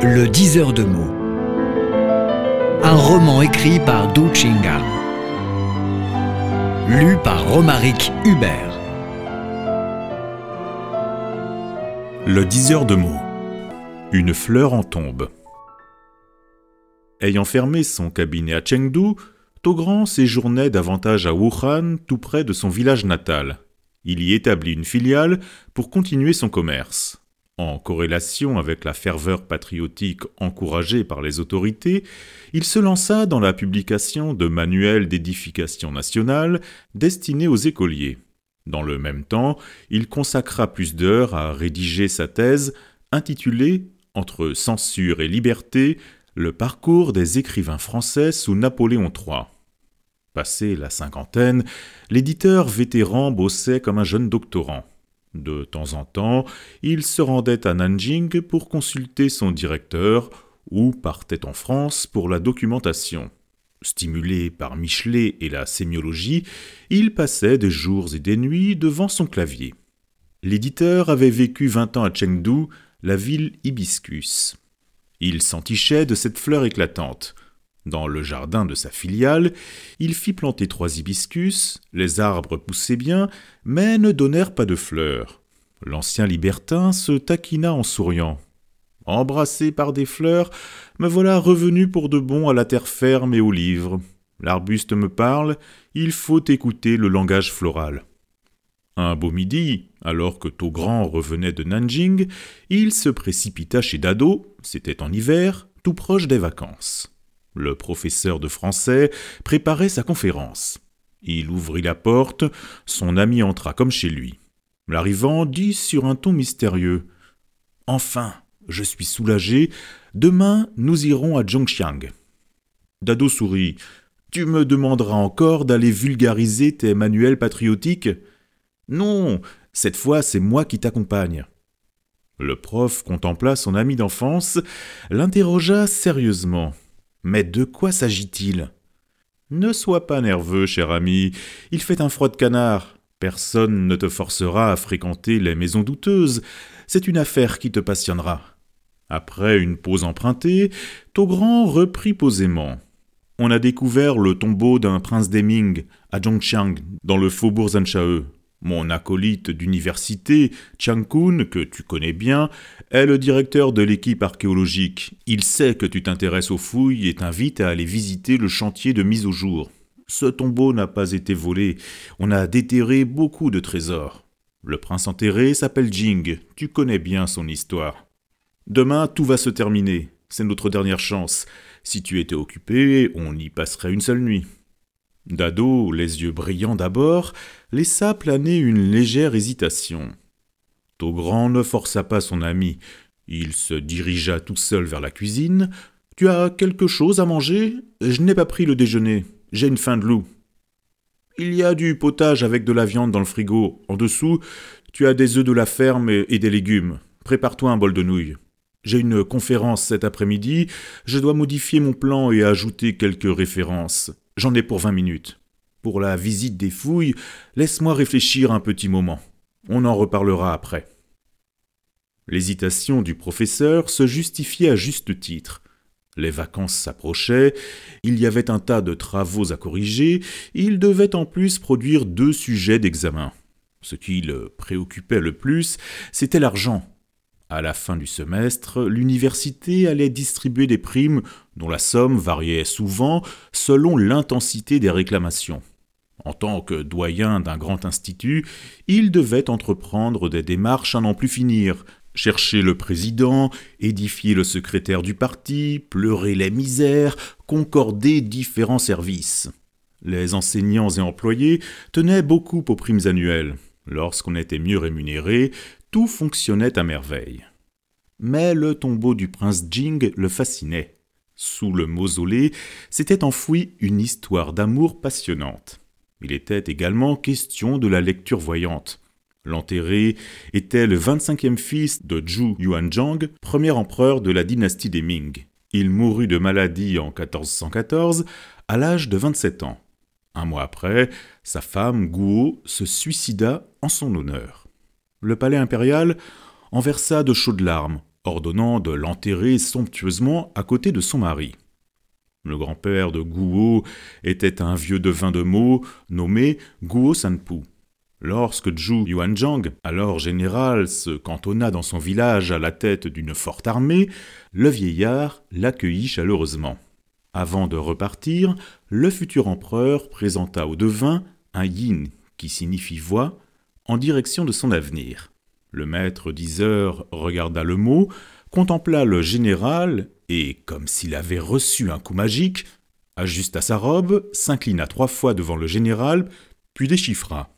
Le diseur de mots. Un roman écrit par Du Chinga. Lu par Romaric Hubert. Le diseur de mots. Une fleur en tombe. Ayant fermé son cabinet à Chengdu, Togrand séjournait davantage à Wuhan, tout près de son village natal. Il y établit une filiale pour continuer son commerce. En corrélation avec la ferveur patriotique encouragée par les autorités, il se lança dans la publication de manuels d'édification nationale destinés aux écoliers. Dans le même temps, il consacra plus d'heures à rédiger sa thèse intitulée Entre censure et liberté, le parcours des écrivains français sous Napoléon III. Passé la cinquantaine, l'éditeur vétéran bossait comme un jeune doctorant. De temps en temps, il se rendait à Nanjing pour consulter son directeur ou partait en France pour la documentation. Stimulé par Michelet et la sémiologie, il passait des jours et des nuits devant son clavier. L'éditeur avait vécu vingt ans à Chengdu, la ville hibiscus. Il s'entichait de cette fleur éclatante. Dans le jardin de sa filiale, il fit planter trois hibiscus, les arbres poussaient bien, mais ne donnèrent pas de fleurs. L'ancien libertin se taquina en souriant. Embrassé par des fleurs, me voilà revenu pour de bon à la terre ferme et aux livres. L'arbuste me parle, il faut écouter le langage floral. Un beau midi, alors que Togrand revenait de Nanjing, il se précipita chez Dado, c'était en hiver, tout proche des vacances. Le professeur de français préparait sa conférence. Il ouvrit la porte, son ami entra comme chez lui. L'arrivant dit sur un ton mystérieux Enfin, je suis soulagé, demain nous irons à Zhongxiang. Dado sourit. Tu me demanderas encore d'aller vulgariser tes manuels patriotiques non, cette fois c'est moi qui t'accompagne. Le prof contempla son ami d'enfance, l'interrogea sérieusement. Mais de quoi s'agit-il? Ne sois pas nerveux, cher ami, il fait un froid de canard. Personne ne te forcera à fréquenter les maisons douteuses, c'est une affaire qui te passionnera. Après une pause empruntée, Togrand reprit posément. On a découvert le tombeau d'un prince des Ming à Zhongxiang, dans le faubourg. Mon acolyte d'université, Chang Kun, que tu connais bien, est le directeur de l'équipe archéologique. Il sait que tu t'intéresses aux fouilles et t'invite à aller visiter le chantier de mise au jour. Ce tombeau n'a pas été volé, on a déterré beaucoup de trésors. Le prince enterré s'appelle Jing, tu connais bien son histoire. Demain, tout va se terminer, c'est notre dernière chance. Si tu étais occupé, on y passerait une seule nuit. Dado, les yeux brillants d'abord, laissa planer une légère hésitation. Togrand ne força pas son ami. Il se dirigea tout seul vers la cuisine. Tu as quelque chose à manger? Je n'ai pas pris le déjeuner. J'ai une faim de loup. Il y a du potage avec de la viande dans le frigo. En dessous, tu as des œufs de la ferme et des légumes. Prépare-toi un bol de nouilles. J'ai une conférence cet après-midi. Je dois modifier mon plan et ajouter quelques références. J'en ai pour vingt minutes. Pour la visite des fouilles, laisse-moi réfléchir un petit moment. On en reparlera après. L'hésitation du professeur se justifiait à juste titre. Les vacances s'approchaient, il y avait un tas de travaux à corriger, il devait en plus produire deux sujets d'examen. Ce qui le préoccupait le plus, c'était l'argent. À la fin du semestre, l'université allait distribuer des primes dont la somme variait souvent selon l'intensité des réclamations. En tant que doyen d'un grand institut, il devait entreprendre des démarches à n'en plus finir, chercher le président, édifier le secrétaire du parti, pleurer les misères, concorder différents services. Les enseignants et employés tenaient beaucoup aux primes annuelles. Lorsqu'on était mieux rémunéré, tout fonctionnait à merveille. Mais le tombeau du prince Jing le fascinait. Sous le mausolée s'était enfouie une histoire d'amour passionnante. Il était également question de la lecture voyante. L'enterré était le 25e fils de Zhu Yuanzhang, premier empereur de la dynastie des Ming. Il mourut de maladie en 1414 à l'âge de 27 ans. Un mois après, sa femme Guo se suicida en son honneur. Le palais impérial en versa de chaudes larmes, ordonnant de l'enterrer somptueusement à côté de son mari. Le grand-père de Guo était un vieux devin de Mo nommé Guo Sanpu. Lorsque Zhu Yuanzhang, alors général, se cantonna dans son village à la tête d'une forte armée, le vieillard l'accueillit chaleureusement. Avant de repartir, le futur empereur présenta au devin un yin, qui signifie voix, en direction de son avenir. Le maître diseur regarda le mot, contempla le général et, comme s'il avait reçu un coup magique, ajusta sa robe, s'inclina trois fois devant le général, puis déchiffra.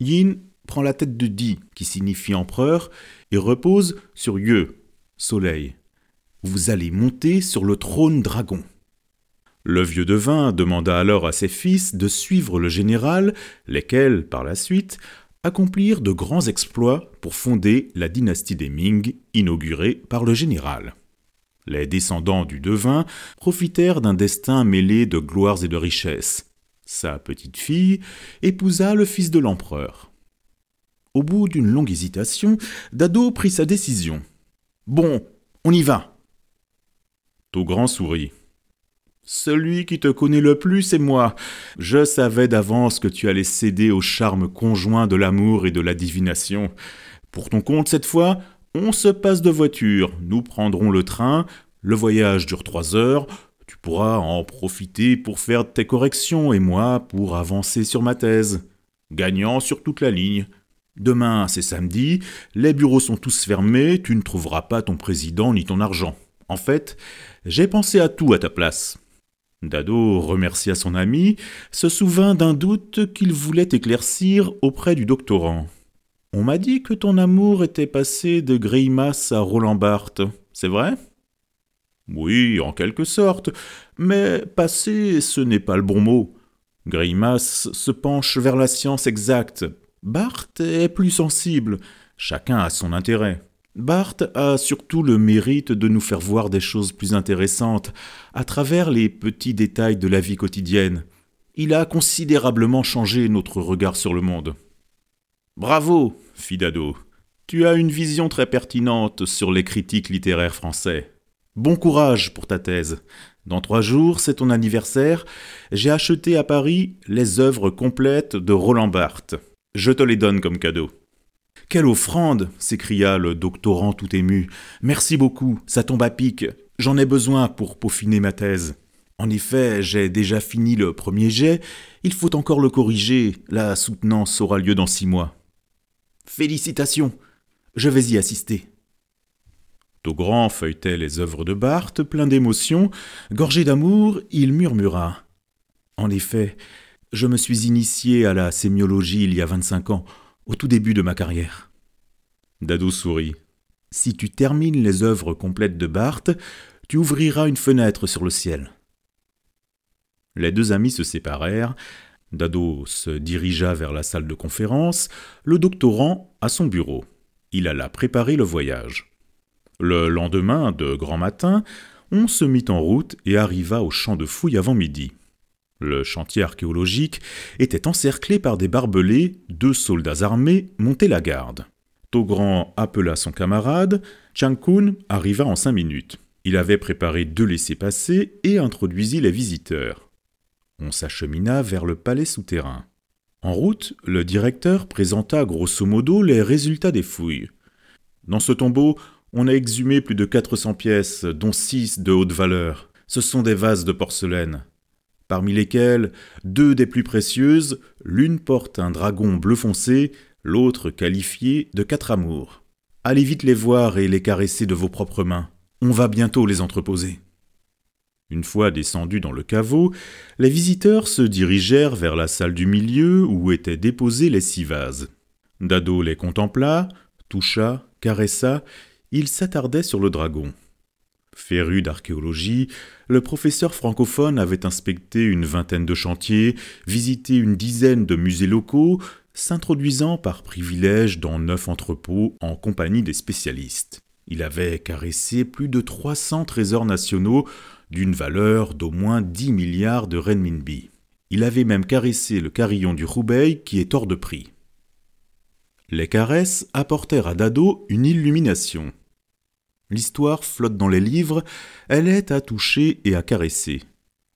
Yin prend la tête de Di, qui signifie empereur, et repose sur Ye, soleil. Vous allez monter sur le trône dragon. Le vieux devin demanda alors à ses fils de suivre le général, lesquels, par la suite, accomplirent de grands exploits pour fonder la dynastie des Ming, inaugurée par le général. Les descendants du devin profitèrent d'un destin mêlé de gloires et de richesses. Sa petite fille épousa le fils de l'empereur. Au bout d'une longue hésitation, Dado prit sa décision. Bon, on y va. Togrand sourit. Celui qui te connaît le plus, c'est moi. Je savais d'avance que tu allais céder au charme conjoint de l'amour et de la divination. Pour ton compte, cette fois, on se passe de voiture. Nous prendrons le train. Le voyage dure trois heures. Tu pourras en profiter pour faire tes corrections et moi pour avancer sur ma thèse. Gagnant sur toute la ligne. Demain, c'est samedi, les bureaux sont tous fermés, tu ne trouveras pas ton président ni ton argent. En fait, j'ai pensé à tout à ta place. Dado remercia son ami, se souvint d'un doute qu'il voulait éclaircir auprès du doctorant. On m'a dit que ton amour était passé de Greimas à Roland Barthes, c'est vrai? Oui, en quelque sorte, mais passé, ce n'est pas le bon mot. Greimas se penche vers la science exacte. Barthes est plus sensible. Chacun a son intérêt. Barthes a surtout le mérite de nous faire voir des choses plus intéressantes à travers les petits détails de la vie quotidienne. Il a considérablement changé notre regard sur le monde. Bravo, fit Dado. Tu as une vision très pertinente sur les critiques littéraires français. Bon courage pour ta thèse. Dans trois jours, c'est ton anniversaire. J'ai acheté à Paris les œuvres complètes de Roland Barthes. Je te les donne comme cadeau. Quelle offrande s'écria le doctorant tout ému. Merci beaucoup, ça tombe à pic. J'en ai besoin pour peaufiner ma thèse. En effet, j'ai déjà fini le premier jet, il faut encore le corriger, la soutenance aura lieu dans six mois. Félicitations, je vais y assister. Togrand feuilletait les œuvres de Barthes, plein d'émotion, gorgé d'amour, il murmura. En effet, je me suis initié à la sémiologie il y a vingt-cinq ans au tout début de ma carrière. Dado sourit. Si tu termines les œuvres complètes de Barthes, tu ouvriras une fenêtre sur le ciel. Les deux amis se séparèrent. Dado se dirigea vers la salle de conférence, le doctorant à son bureau. Il alla préparer le voyage. Le lendemain, de grand matin, on se mit en route et arriva au champ de fouilles avant midi. Le chantier archéologique était encerclé par des barbelés, deux soldats armés montaient la garde. Togrand appela son camarade, Chang Kun arriva en cinq minutes. Il avait préparé deux laissés-passer et introduisit les visiteurs. On s'achemina vers le palais souterrain. En route, le directeur présenta grosso modo les résultats des fouilles. Dans ce tombeau, on a exhumé plus de 400 pièces, dont six de haute valeur. Ce sont des vases de porcelaine parmi lesquelles deux des plus précieuses, l'une porte un dragon bleu foncé, l'autre qualifié de quatre amours. Allez vite les voir et les caresser de vos propres mains. On va bientôt les entreposer. Une fois descendus dans le caveau, les visiteurs se dirigèrent vers la salle du milieu où étaient déposés les six vases. Dado les contempla, toucha, caressa, il s'attardait sur le dragon. Féru d'archéologie, le professeur francophone avait inspecté une vingtaine de chantiers, visité une dizaine de musées locaux, s'introduisant par privilège dans neuf entrepôts en compagnie des spécialistes. Il avait caressé plus de 300 trésors nationaux d'une valeur d'au moins 10 milliards de renminbi. Il avait même caressé le carillon du Roubaix qui est hors de prix. Les caresses apportèrent à Dado une illumination. L'histoire flotte dans les livres, elle est à toucher et à caresser.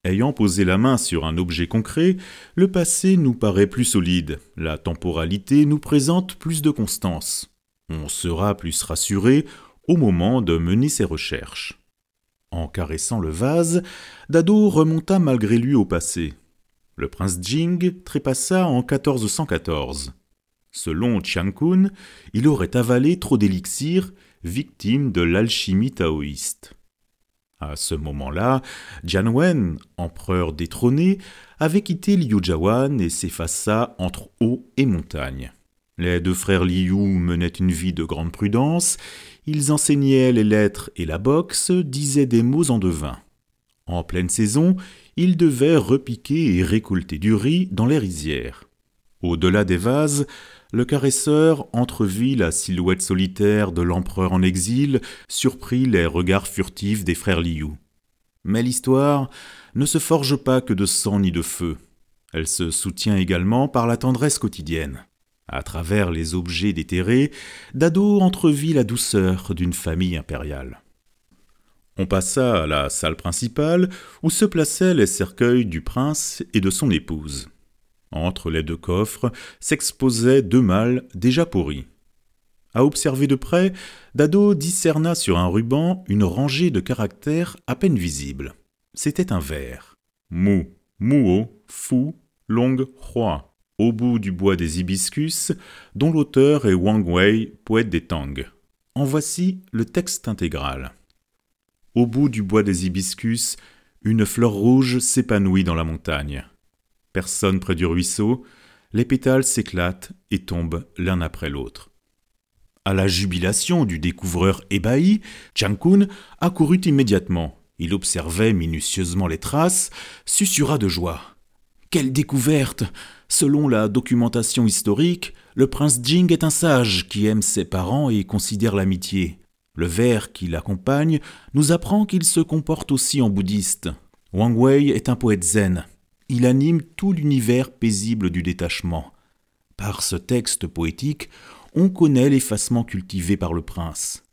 Ayant posé la main sur un objet concret, le passé nous paraît plus solide, la temporalité nous présente plus de constance. On sera plus rassuré au moment de mener ses recherches. En caressant le vase, Dado remonta malgré lui au passé. Le prince Jing trépassa en 1414. Selon Chiang Kun, il aurait avalé trop d'élixir, victime de l'alchimie taoïste. À ce moment-là, Jianwen, empereur détrôné, avait quitté Liujiawan et s'effaça entre eau et montagne. Les deux frères Liu menaient une vie de grande prudence, ils enseignaient les lettres et la boxe, disaient des mots en devin. En pleine saison, ils devaient repiquer et récolter du riz dans les rizières. Au-delà des vases, le caresseur entrevit la silhouette solitaire de l'empereur en exil, surprit les regards furtifs des frères Liu. Mais l'histoire ne se forge pas que de sang ni de feu. Elle se soutient également par la tendresse quotidienne. À travers les objets déterrés, Dado entrevit la douceur d'une famille impériale. On passa à la salle principale où se plaçaient les cercueils du prince et de son épouse. Entre les deux coffres s'exposaient deux mâles déjà pourris. À observer de près, Dado discerna sur un ruban une rangée de caractères à peine visibles. C'était un vers. Mu, Muo, Fu, Long, Hua, au bout du bois des hibiscus, dont l'auteur est Wang Wei, poète des Tang. En voici le texte intégral. Au bout du bois des hibiscus, une fleur rouge s'épanouit dans la montagne. Personne près du ruisseau, les pétales s'éclatent et tombent l'un après l'autre. À la jubilation du découvreur ébahi, Kun accourut immédiatement. Il observait minutieusement les traces, susurra de joie. Quelle découverte Selon la documentation historique, le prince Jing est un sage qui aime ses parents et considère l'amitié. Le vers qui l'accompagne nous apprend qu'il se comporte aussi en bouddhiste. Wang Wei est un poète zen il anime tout l'univers paisible du détachement. Par ce texte poétique, on connaît l'effacement cultivé par le prince.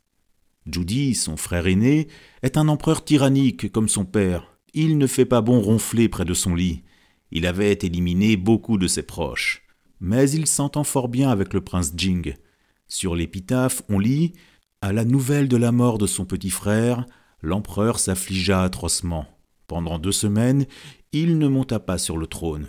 Judy, son frère aîné, est un empereur tyrannique comme son père. Il ne fait pas bon ronfler près de son lit. Il avait éliminé beaucoup de ses proches. Mais il s'entend fort bien avec le prince Jing. Sur l'épitaphe, on lit À la nouvelle de la mort de son petit frère, l'empereur s'affligea atrocement. Pendant deux semaines, il ne monta pas sur le trône.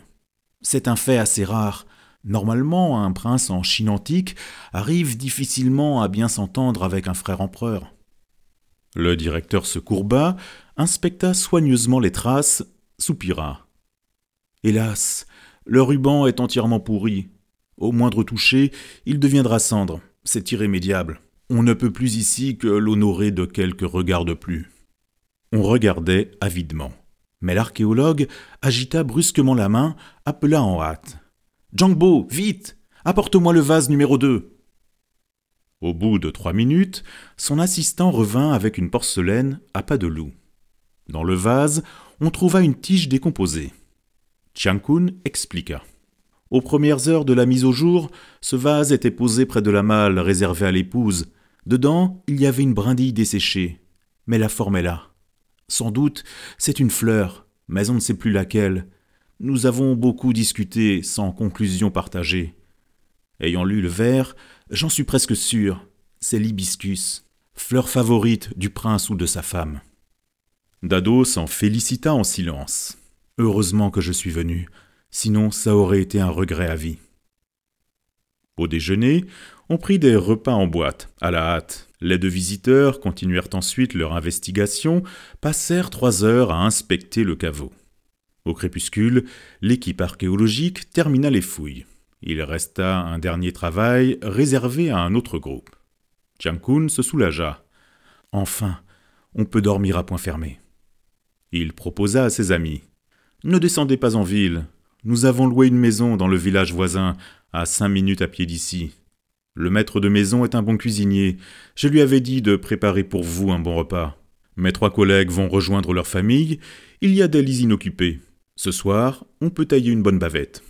C'est un fait assez rare. Normalement, un prince en Chine antique arrive difficilement à bien s'entendre avec un frère empereur. Le directeur se courba, inspecta soigneusement les traces, soupira. Hélas, le ruban est entièrement pourri. Au moindre toucher, il deviendra cendre. C'est irrémédiable. On ne peut plus ici que l'honorer de quelques regards de plus. On regardait avidement. Mais l'archéologue agita brusquement la main, appela en hâte. Jangbo, vite Apporte-moi le vase numéro 2 Au bout de trois minutes, son assistant revint avec une porcelaine à pas de loup. Dans le vase, on trouva une tige décomposée. Kun expliqua. Aux premières heures de la mise au jour, ce vase était posé près de la malle réservée à l'épouse. Dedans, il y avait une brindille desséchée. Mais la forme est là. Sans doute, c'est une fleur, mais on ne sait plus laquelle. Nous avons beaucoup discuté sans conclusion partagée. Ayant lu le vers, j'en suis presque sûr, c'est l'hibiscus, fleur favorite du prince ou de sa femme. Dado s'en félicita en silence. Heureusement que je suis venu, sinon ça aurait été un regret à vie. Au déjeuner, on prit des repas en boîte, à la hâte. Les deux visiteurs continuèrent ensuite leur investigation, passèrent trois heures à inspecter le caveau. Au crépuscule, l'équipe archéologique termina les fouilles. Il resta un dernier travail réservé à un autre groupe. Kun se soulagea. Enfin, on peut dormir à point fermé. Il proposa à ses amis. Ne descendez pas en ville. Nous avons loué une maison dans le village voisin, à cinq minutes à pied d'ici. Le maître de maison est un bon cuisinier. Je lui avais dit de préparer pour vous un bon repas. Mes trois collègues vont rejoindre leur famille. Il y a des lits inoccupés. Ce soir, on peut tailler une bonne bavette.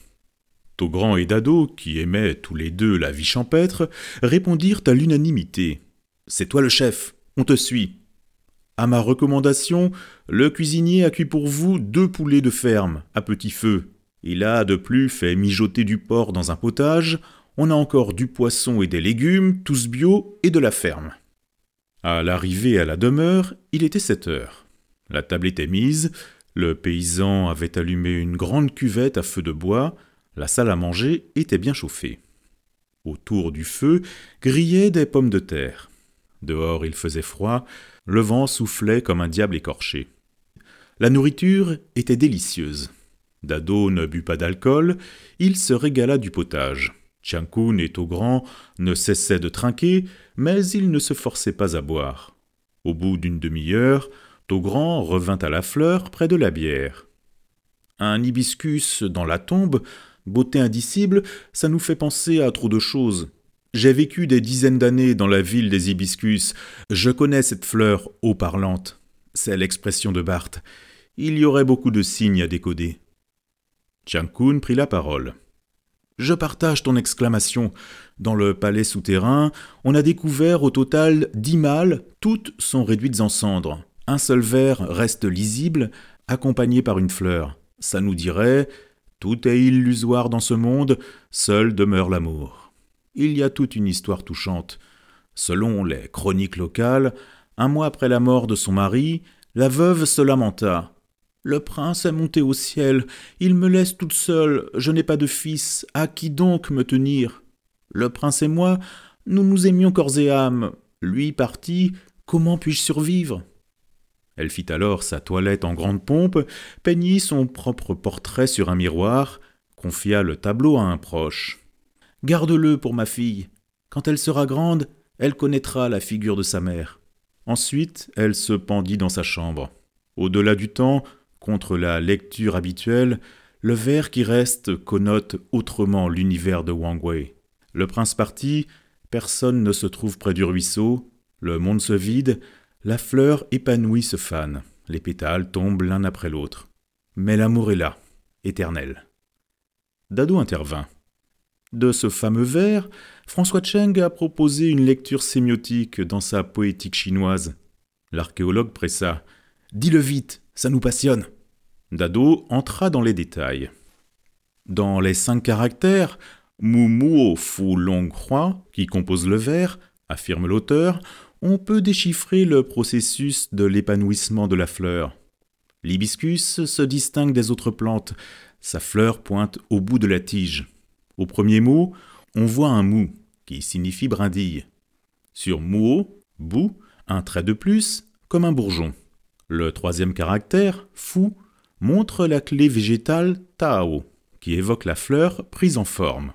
Togrand et Dado, qui aimaient tous les deux la vie champêtre, répondirent à l'unanimité. C'est toi le chef. on te suit. À ma recommandation, le cuisinier a cuit pour vous deux poulets de ferme, à petit feu. Il a de plus fait mijoter du porc dans un potage, on a encore du poisson et des légumes, tous bio et de la ferme. À l'arrivée à la demeure, il était sept heures. La table était mise, le paysan avait allumé une grande cuvette à feu de bois, la salle à manger était bien chauffée. Autour du feu grillaient des pommes de terre. Dehors il faisait froid, le vent soufflait comme un diable écorché. La nourriture était délicieuse. Dado ne but pas d'alcool, il se régala du potage. Chiankun et Togrand ne cessaient de trinquer, mais ils ne se forçaient pas à boire. Au bout d'une demi-heure, Togrand revint à la fleur près de la bière. Un hibiscus dans la tombe, beauté indicible, ça nous fait penser à trop de choses. J'ai vécu des dizaines d'années dans la ville des hibiscus. Je connais cette fleur haut parlante. C'est l'expression de Barthes. Il y aurait beaucoup de signes à décoder. Chiang prit la parole. Je partage ton exclamation. Dans le palais souterrain, on a découvert au total dix mâles, toutes sont réduites en cendres. Un seul verre reste lisible, accompagné par une fleur. Ça nous dirait Tout est illusoire dans ce monde, seul demeure l'amour. Il y a toute une histoire touchante. Selon les chroniques locales, un mois après la mort de son mari, la veuve se lamenta. Le prince est monté au ciel, il me laisse toute seule, je n'ai pas de fils, à qui donc me tenir? Le prince et moi, nous nous aimions corps et âme, lui parti, comment puis-je survivre? Elle fit alors sa toilette en grande pompe, peignit son propre portrait sur un miroir, confia le tableau à un proche. Garde-le pour ma fille. Quand elle sera grande, elle connaîtra la figure de sa mère. Ensuite, elle se pendit dans sa chambre. Au-delà du temps, Contre la lecture habituelle, le vers qui reste connote autrement l'univers de Wang Wei. Le prince parti, personne ne se trouve près du ruisseau, le monde se vide, la fleur épanouie se fane, les pétales tombent l'un après l'autre. Mais l'amour est là, éternel. Dado intervint. De ce fameux vers, François Cheng a proposé une lecture sémiotique dans sa poétique chinoise. L'archéologue pressa. Dis-le vite, ça nous passionne. Dado entra dans les détails. Dans les cinq caractères, Mu Fu Long Croix, qui composent le vers, affirme l'auteur, on peut déchiffrer le processus de l'épanouissement de la fleur. L'hibiscus se distingue des autres plantes, sa fleur pointe au bout de la tige. Au premier mot, on voit un mou, qui signifie brindille. Sur muo, bout, un trait de plus, comme un bourgeon. Le troisième caractère, fou, montre la clé végétale Tao, qui évoque la fleur prise en forme.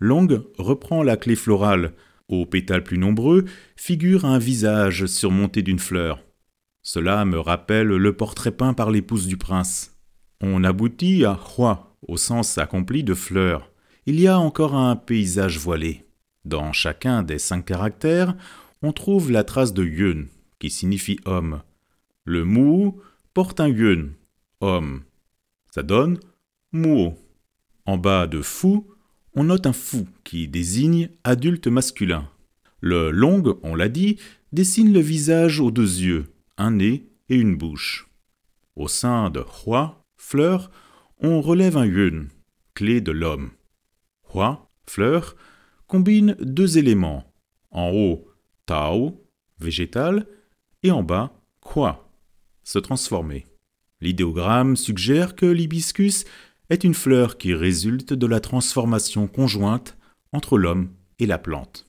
Long reprend la clé florale, aux pétales plus nombreux, figure un visage surmonté d'une fleur. Cela me rappelle le portrait peint par l'épouse du prince. On aboutit à Hua, au sens accompli de fleur. Il y a encore un paysage voilé. Dans chacun des cinq caractères, on trouve la trace de Yun, qui signifie homme. Le Mu porte un Yun, homme. Ça donne muo. En bas de fou, on note un fou qui désigne adulte masculin. Le long, on l'a dit, dessine le visage aux deux yeux, un nez et une bouche. Au sein de hua, fleur, on relève un yun, clé de l'homme. Hua, fleur, combine deux éléments. En haut, tao, végétal, et en bas, kwa, se transformer. L'idéogramme suggère que l'hibiscus est une fleur qui résulte de la transformation conjointe entre l'homme et la plante.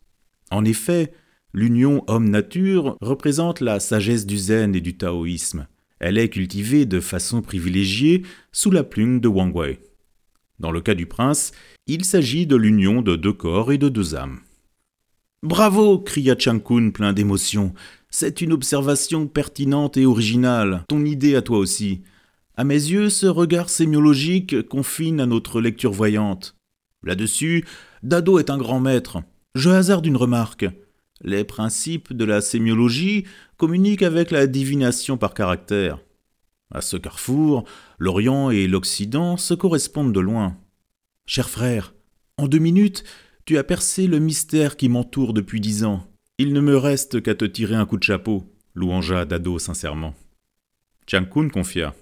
En effet, l'union homme-nature représente la sagesse du zen et du taoïsme. Elle est cultivée de façon privilégiée sous la plume de Wang Wei. Dans le cas du prince, il s'agit de l'union de deux corps et de deux âmes. Bravo cria Chang Kun plein d'émotion. C'est une observation pertinente et originale, ton idée à toi aussi. À mes yeux, ce regard sémiologique confine à notre lecture voyante. Là-dessus, Dado est un grand maître. Je hasarde une remarque. Les principes de la sémiologie communiquent avec la divination par caractère. À ce carrefour, l'Orient et l'Occident se correspondent de loin. Cher frère, en deux minutes, tu as percé le mystère qui m'entoure depuis dix ans. Il ne me reste qu'à te tirer un coup de chapeau, louangea Dado sincèrement. Chiang Kun confia.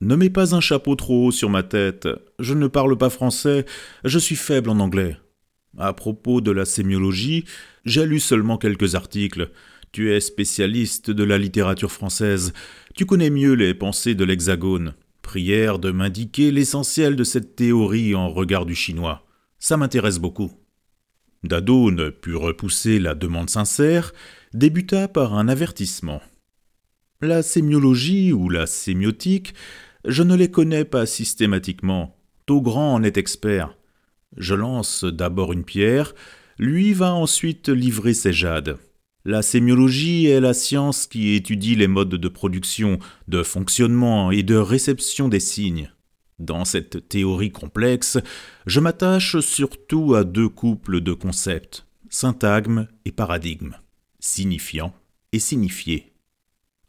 Ne mets pas un chapeau trop haut sur ma tête. Je ne parle pas français, je suis faible en anglais. À propos de la sémiologie, j'ai lu seulement quelques articles. Tu es spécialiste de la littérature française. Tu connais mieux les pensées de l'Hexagone. Prière de m'indiquer l'essentiel de cette théorie en regard du chinois. Ça m'intéresse beaucoup. Dado ne put repousser la demande sincère, débuta par un avertissement. La sémiologie ou la sémiotique, je ne les connais pas systématiquement. Togrand en est expert. Je lance d'abord une pierre, lui va ensuite livrer ses jades. La sémiologie est la science qui étudie les modes de production, de fonctionnement et de réception des signes. Dans cette théorie complexe, je m'attache surtout à deux couples de concepts, syntagme et paradigme, signifiant et signifié.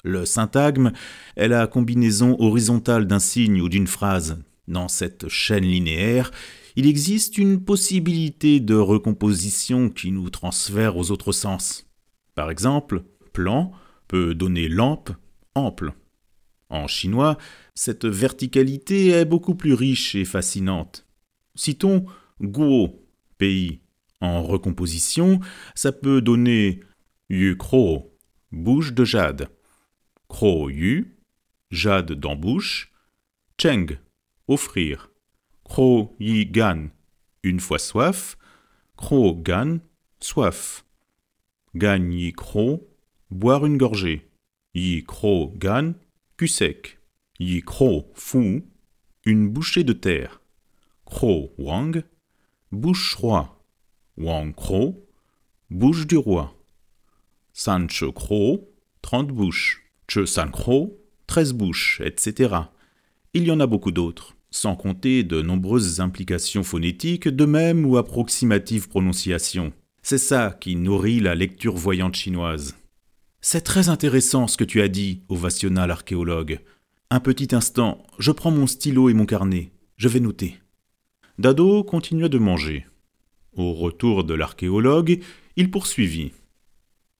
Le syntagme est la combinaison horizontale d'un signe ou d'une phrase. Dans cette chaîne linéaire, il existe une possibilité de recomposition qui nous transfère aux autres sens. Par exemple, plan peut donner lampe, ample. En chinois, cette verticalité est beaucoup plus riche et fascinante. Citons Guo, pays. En recomposition, ça peut donner Yu Kro, bouche de jade. Kro Yu, jade d'embouche. Cheng, offrir. Kro Yi Gan, une fois soif. Kro Gan, soif. Gan Yi Kro, boire une gorgée. Yi Kro Gan, cul sec. Yi Kro Fu, une bouchée de terre. Kro Wang, bouche roi. Wang Kro, bouche du roi. San Che Kro, trente bouches. Che San Kro, treize bouches, etc. Il y en a beaucoup d'autres, sans compter de nombreuses implications phonétiques de même ou approximatives prononciations. C'est ça qui nourrit la lecture voyante chinoise. C'est très intéressant ce que tu as dit, ovational archéologue. Un petit instant, je prends mon stylo et mon carnet. Je vais noter. Dado continua de manger. Au retour de l'archéologue, il poursuivit.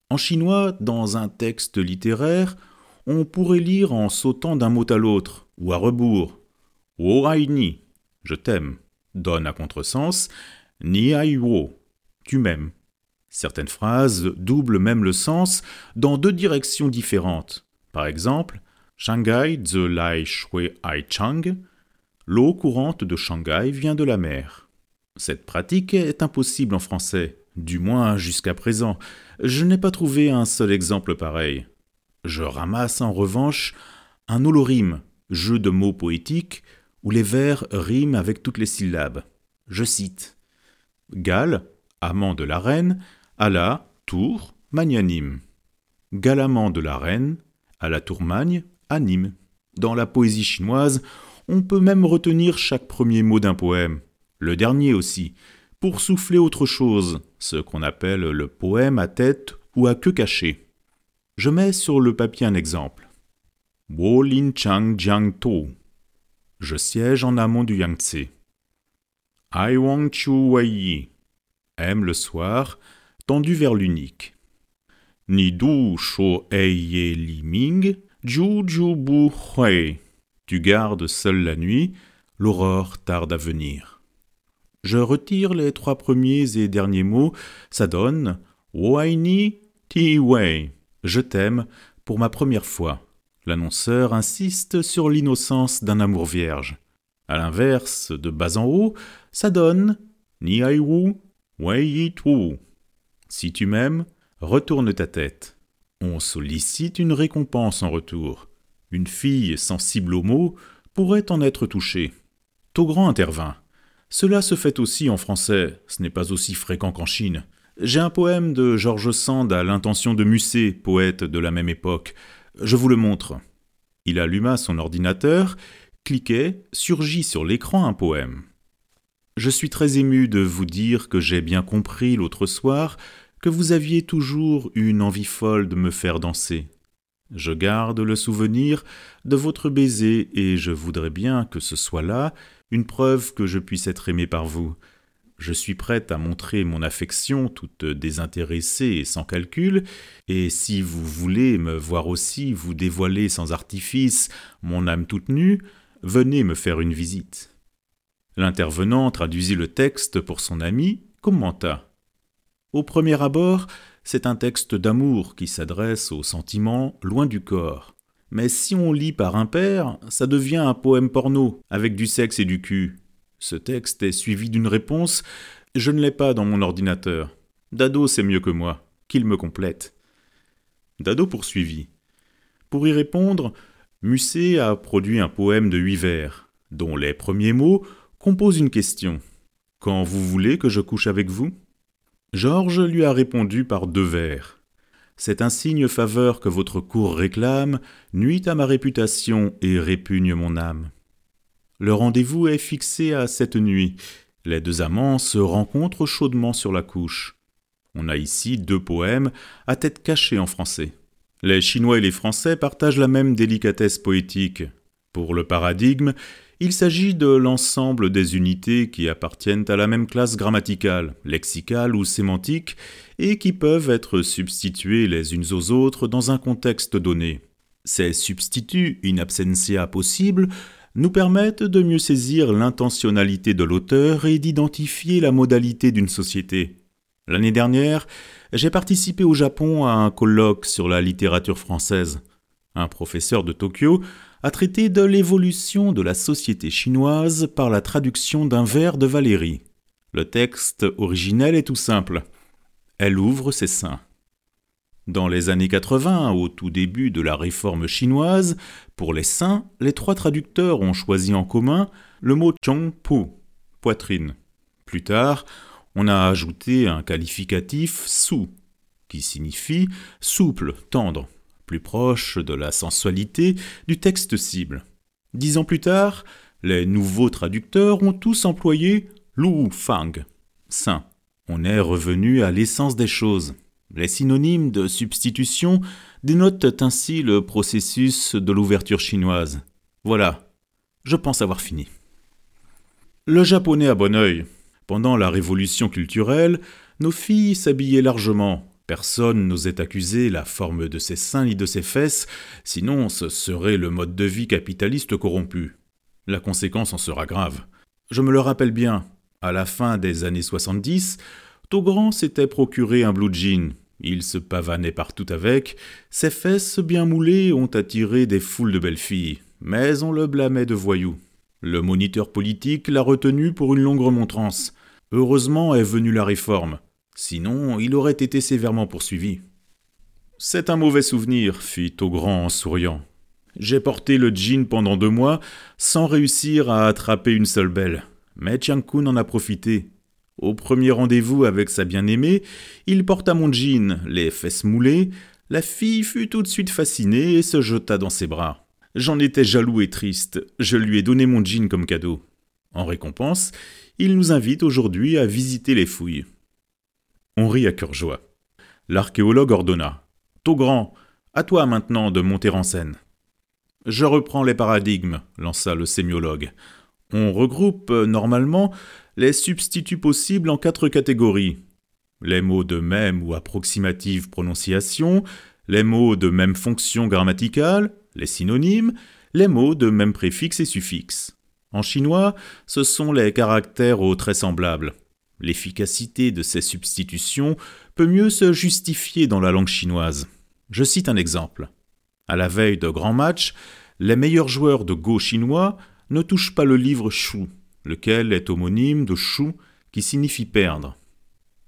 En chinois, dans un texte littéraire, on pourrait lire en sautant d'un mot à l'autre, ou à rebours. Wo ni, je t'aime, donne à contresens Ni ai wo, tu m'aimes. Certaines phrases doublent même le sens dans deux directions différentes. Par exemple, Shanghai ze lai shui ai chang, l'eau courante de Shanghai vient de la mer. Cette pratique est impossible en français, du moins jusqu'à présent. Je n'ai pas trouvé un seul exemple pareil. Je ramasse en revanche un holorime, jeu de mots poétiques, où les vers riment avec toutes les syllabes. Je cite Gal, amant de la reine, la tour, magnanime. Galamant de la reine, à la tourmagne, anime. Dans la poésie chinoise, on peut même retenir chaque premier mot d'un poème, le dernier aussi, pour souffler autre chose, ce qu'on appelle le poème à tête ou à queue cachée. Je mets sur le papier un exemple. Wo Lin Chang Jiang To. Je siège en amont du Yangtze. Ai Wang Chu Wei Aime le soir, tendu vers l'unique. Ni du sho ye li ming, ju ju bu hui. Tu gardes seul la nuit, l'aurore tarde à venir. Je retire les trois premiers et derniers mots, ça donne ni ti wei. Je t'aime pour ma première fois. L'annonceur insiste sur l'innocence d'un amour vierge. À l'inverse, de bas en haut, ça donne Ni ai wei yi tu. Si tu m'aimes, retourne ta tête. On sollicite une récompense en retour. Une fille sensible aux mots pourrait en être touchée. Togrand intervint. Cela se fait aussi en français, ce n'est pas aussi fréquent qu'en Chine. J'ai un poème de Georges Sand à l'intention de Musset, poète de la même époque. Je vous le montre. Il alluma son ordinateur, cliquait, surgit sur l'écran un poème. Je suis très ému de vous dire que j'ai bien compris l'autre soir que vous aviez toujours une envie folle de me faire danser. Je garde le souvenir de votre baiser et je voudrais bien que ce soit là une preuve que je puisse être aimé par vous. Je suis prête à montrer mon affection toute désintéressée et sans calcul, et si vous voulez me voir aussi vous dévoiler sans artifice mon âme toute nue, venez me faire une visite. L'intervenant traduisit le texte pour son ami, commenta. Au premier abord, c'est un texte d'amour qui s'adresse aux sentiments loin du corps. Mais si on lit par impair, ça devient un poème porno, avec du sexe et du cul. Ce texte est suivi d'une réponse Je ne l'ai pas dans mon ordinateur. Dado sait mieux que moi, qu'il me complète. Dado poursuivit. Pour y répondre, Musset a produit un poème de huit vers, dont les premiers mots composent une question. Quand vous voulez que je couche avec vous? Georges lui a répondu par deux vers. C'est un signe faveur que votre cour réclame, nuit à ma réputation et répugne mon âme. Le rendez-vous est fixé à cette nuit. Les deux amants se rencontrent chaudement sur la couche. On a ici deux poèmes à tête cachée en français. Les Chinois et les Français partagent la même délicatesse poétique. Pour le paradigme, il s'agit de l'ensemble des unités qui appartiennent à la même classe grammaticale, lexicale ou sémantique, et qui peuvent être substituées les unes aux autres dans un contexte donné. Ces substituts in absentia possibles nous permettent de mieux saisir l'intentionnalité de l'auteur et d'identifier la modalité d'une société. L'année dernière, j'ai participé au Japon à un colloque sur la littérature française. Un professeur de Tokyo a traité de l'évolution de la société chinoise par la traduction d'un vers de Valérie. Le texte originel est tout simple. Elle ouvre ses seins. Dans les années 80, au tout début de la réforme chinoise, pour les seins, les trois traducteurs ont choisi en commun le mot chongpu, poitrine. Plus tard, on a ajouté un qualificatif su, qui signifie souple, tendre plus proche de la sensualité du texte cible. Dix ans plus tard, les nouveaux traducteurs ont tous employé Lu Fang, saint. On est revenu à l'essence des choses. Les synonymes de substitution dénotent ainsi le processus de l'ouverture chinoise. Voilà, je pense avoir fini. Le japonais a bon œil. Pendant la révolution culturelle, nos filles s'habillaient largement, Personne n'osait accuser la forme de ses seins ni de ses fesses, sinon ce serait le mode de vie capitaliste corrompu. La conséquence en sera grave. Je me le rappelle bien, à la fin des années 70, Togrand s'était procuré un blue jean. Il se pavanait partout avec. Ses fesses bien moulées ont attiré des foules de belles filles, mais on le blâmait de voyou. Le moniteur politique l'a retenu pour une longue remontrance. Heureusement est venue la réforme. Sinon, il aurait été sévèrement poursuivi. C'est un mauvais souvenir, fit Togrand en souriant. J'ai porté le jean pendant deux mois sans réussir à attraper une seule belle. Mais Chiang-kun en a profité. Au premier rendez-vous avec sa bien-aimée, il porta mon jean, les fesses moulées. La fille fut tout de suite fascinée et se jeta dans ses bras. J'en étais jaloux et triste. Je lui ai donné mon jean comme cadeau. En récompense, il nous invite aujourd'hui à visiter les fouilles. On rit à cœur joie. L'archéologue ordonna. Togrand, à toi maintenant de monter en scène. Je reprends les paradigmes, lança le sémiologue. On regroupe normalement les substituts possibles en quatre catégories. Les mots de même ou approximative prononciation, les mots de même fonction grammaticale, les synonymes, les mots de même préfixe et suffixe. En chinois, ce sont les caractères aux traits semblables. L'efficacité de ces substitutions peut mieux se justifier dans la langue chinoise. Je cite un exemple. À la veille de grands matchs, les meilleurs joueurs de Go chinois ne touchent pas le livre Shu, lequel est homonyme de Shu qui signifie perdre.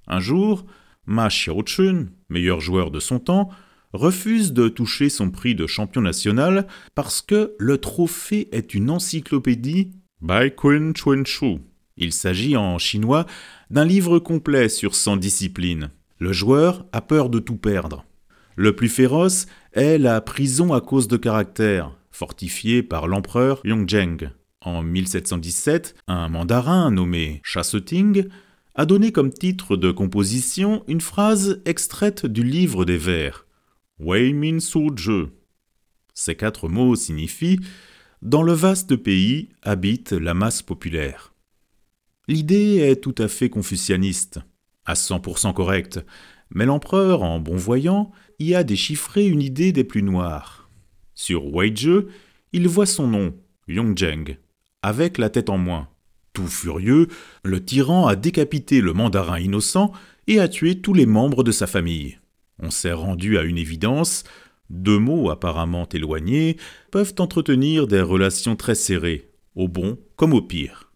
Un jour, Ma Xiaochun, meilleur joueur de son temps, refuse de toucher son prix de champion national parce que le trophée est une encyclopédie Bai Shu. Il s'agit en chinois d'un livre complet sur 100 disciplines. Le joueur a peur de tout perdre. Le plus féroce est la prison à cause de caractère, fortifiée par l'empereur Yongzheng. En 1717, un mandarin nommé Ting a donné comme titre de composition une phrase extraite du livre des vers, Wei Min Zhe. Ces quatre mots signifient Dans le vaste pays habite la masse populaire. L'idée est tout à fait confucianiste, à 100% correcte, mais l'empereur, en bon voyant, y a déchiffré une idée des plus noires. Sur Weizhe, il voit son nom, Yongzheng, avec la tête en moins. Tout furieux, le tyran a décapité le mandarin innocent et a tué tous les membres de sa famille. On s'est rendu à une évidence, deux mots apparemment éloignés peuvent entretenir des relations très serrées, au bon comme au pire.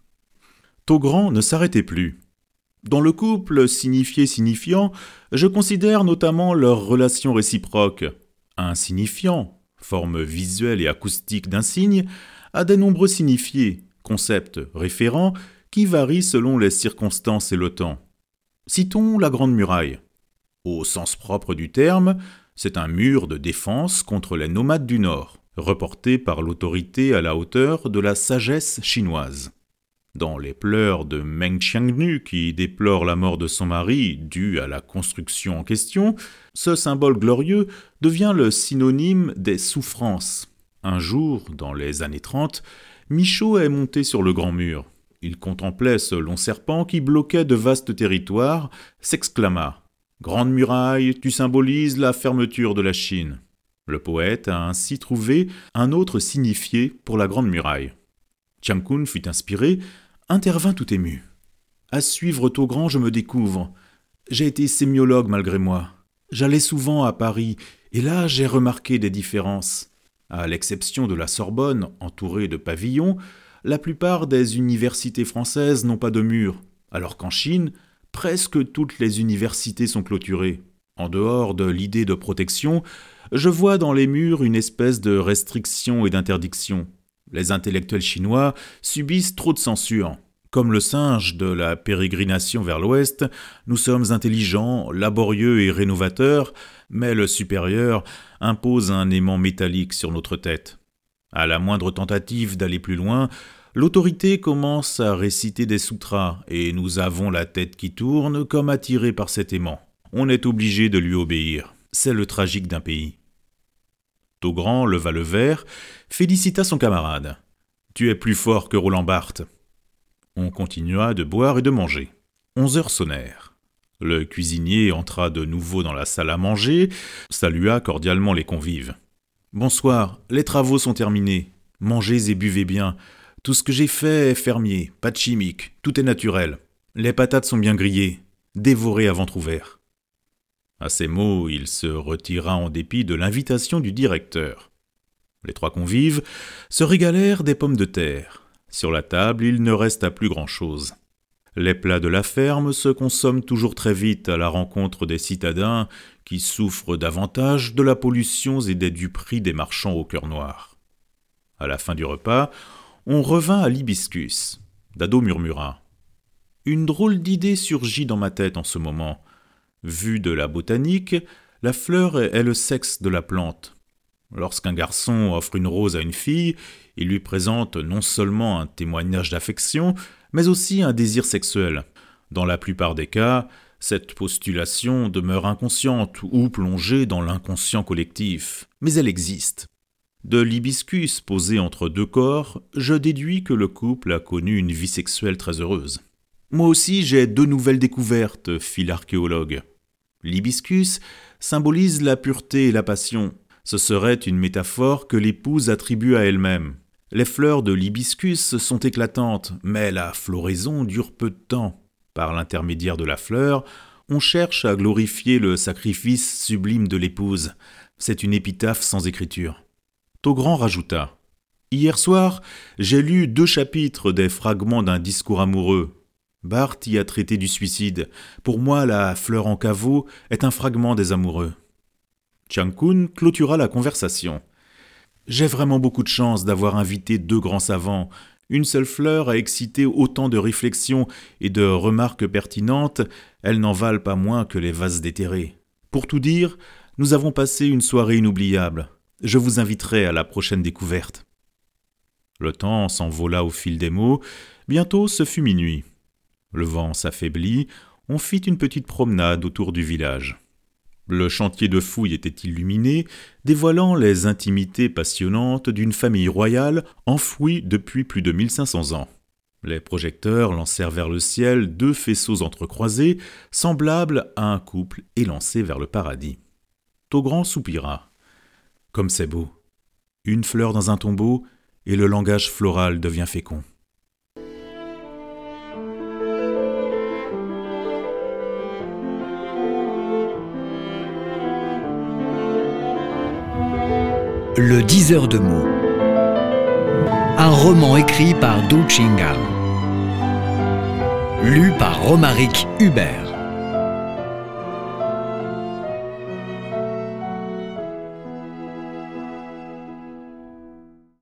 Togrand ne s'arrêtait plus. Dans le couple signifié-signifiant, je considère notamment leur relation réciproque. Un signifiant, forme visuelle et acoustique d'un signe, a des nombreux signifiés, concepts référents, qui varient selon les circonstances et le temps. Citons la Grande Muraille. Au sens propre du terme, c'est un mur de défense contre les nomades du Nord, reporté par l'autorité à la hauteur de la sagesse chinoise. Dans les pleurs de Meng Qiangnu, qui déplore la mort de son mari due à la construction en question, ce symbole glorieux devient le synonyme des souffrances. Un jour, dans les années 30, Michaud est monté sur le grand mur. Il contemplait ce long serpent qui bloquait de vastes territoires, s'exclama Grande muraille, tu symbolises la fermeture de la Chine. Le poète a ainsi trouvé un autre signifié pour la grande muraille. Chiang Kun fut inspiré, intervint tout ému. À suivre Togrand, je me découvre. J'ai été sémiologue malgré moi. J'allais souvent à Paris, et là j'ai remarqué des différences. À l'exception de la Sorbonne, entourée de pavillons, la plupart des universités françaises n'ont pas de murs, alors qu'en Chine, presque toutes les universités sont clôturées. En dehors de l'idée de protection, je vois dans les murs une espèce de restriction et d'interdiction. Les intellectuels chinois subissent trop de censure. Comme le singe de la pérégrination vers l'ouest, nous sommes intelligents, laborieux et rénovateurs, mais le supérieur impose un aimant métallique sur notre tête. À la moindre tentative d'aller plus loin, l'autorité commence à réciter des sutras, et nous avons la tête qui tourne comme attirée par cet aimant. On est obligé de lui obéir. C'est le tragique d'un pays. Togrand leva le verre, félicita son camarade. Tu es plus fort que Roland Barthes. On continua de boire et de manger. Onze heures sonnèrent. Le cuisinier entra de nouveau dans la salle à manger, salua cordialement les convives. Bonsoir, les travaux sont terminés. Mangez et buvez bien. Tout ce que j'ai fait est fermier, pas de chimique, tout est naturel. Les patates sont bien grillées, dévorées à ventre ouvert. À ces mots, il se retira en dépit de l'invitation du directeur. Les trois convives se régalèrent des pommes de terre. Sur la table, il ne resta plus grand-chose. Les plats de la ferme se consomment toujours très vite à la rencontre des citadins qui souffrent davantage de la pollution et des duperies des marchands au cœur noir. À la fin du repas, on revint à l'hibiscus. Dado murmura. Une drôle d'idée surgit dans ma tête en ce moment. Vu de la botanique, la fleur est le sexe de la plante. Lorsqu'un garçon offre une rose à une fille, il lui présente non seulement un témoignage d'affection, mais aussi un désir sexuel. Dans la plupart des cas, cette postulation demeure inconsciente ou plongée dans l'inconscient collectif, mais elle existe. De l'hibiscus posé entre deux corps, je déduis que le couple a connu une vie sexuelle très heureuse. Moi aussi j'ai deux nouvelles découvertes, fit l'archéologue. L'hibiscus symbolise la pureté et la passion. Ce serait une métaphore que l'épouse attribue à elle-même. Les fleurs de l'hibiscus sont éclatantes, mais la floraison dure peu de temps. Par l'intermédiaire de la fleur, on cherche à glorifier le sacrifice sublime de l'épouse. C'est une épitaphe sans écriture. Togrand rajouta Hier soir, j'ai lu deux chapitres des fragments d'un discours amoureux. Barthes y a traité du suicide. Pour moi, la fleur en caveau est un fragment des amoureux. Chang Kun clôtura la conversation. J'ai vraiment beaucoup de chance d'avoir invité deux grands savants. Une seule fleur a excité autant de réflexions et de remarques pertinentes, elles n'en valent pas moins que les vases déterrés. Pour tout dire, nous avons passé une soirée inoubliable. Je vous inviterai à la prochaine découverte. Le temps s'envola au fil des mots. Bientôt ce fut minuit. Le vent s'affaiblit, on fit une petite promenade autour du village. Le chantier de fouilles était illuminé, dévoilant les intimités passionnantes d'une famille royale enfouie depuis plus de 1500 ans. Les projecteurs lancèrent vers le ciel deux faisceaux entrecroisés, semblables à un couple élancé vers le paradis. Togrand soupira. Comme c'est beau. Une fleur dans un tombeau, et le langage floral devient fécond. Le diseur de mots. Un roman écrit par Du Chingal. Lu par Romaric Hubert.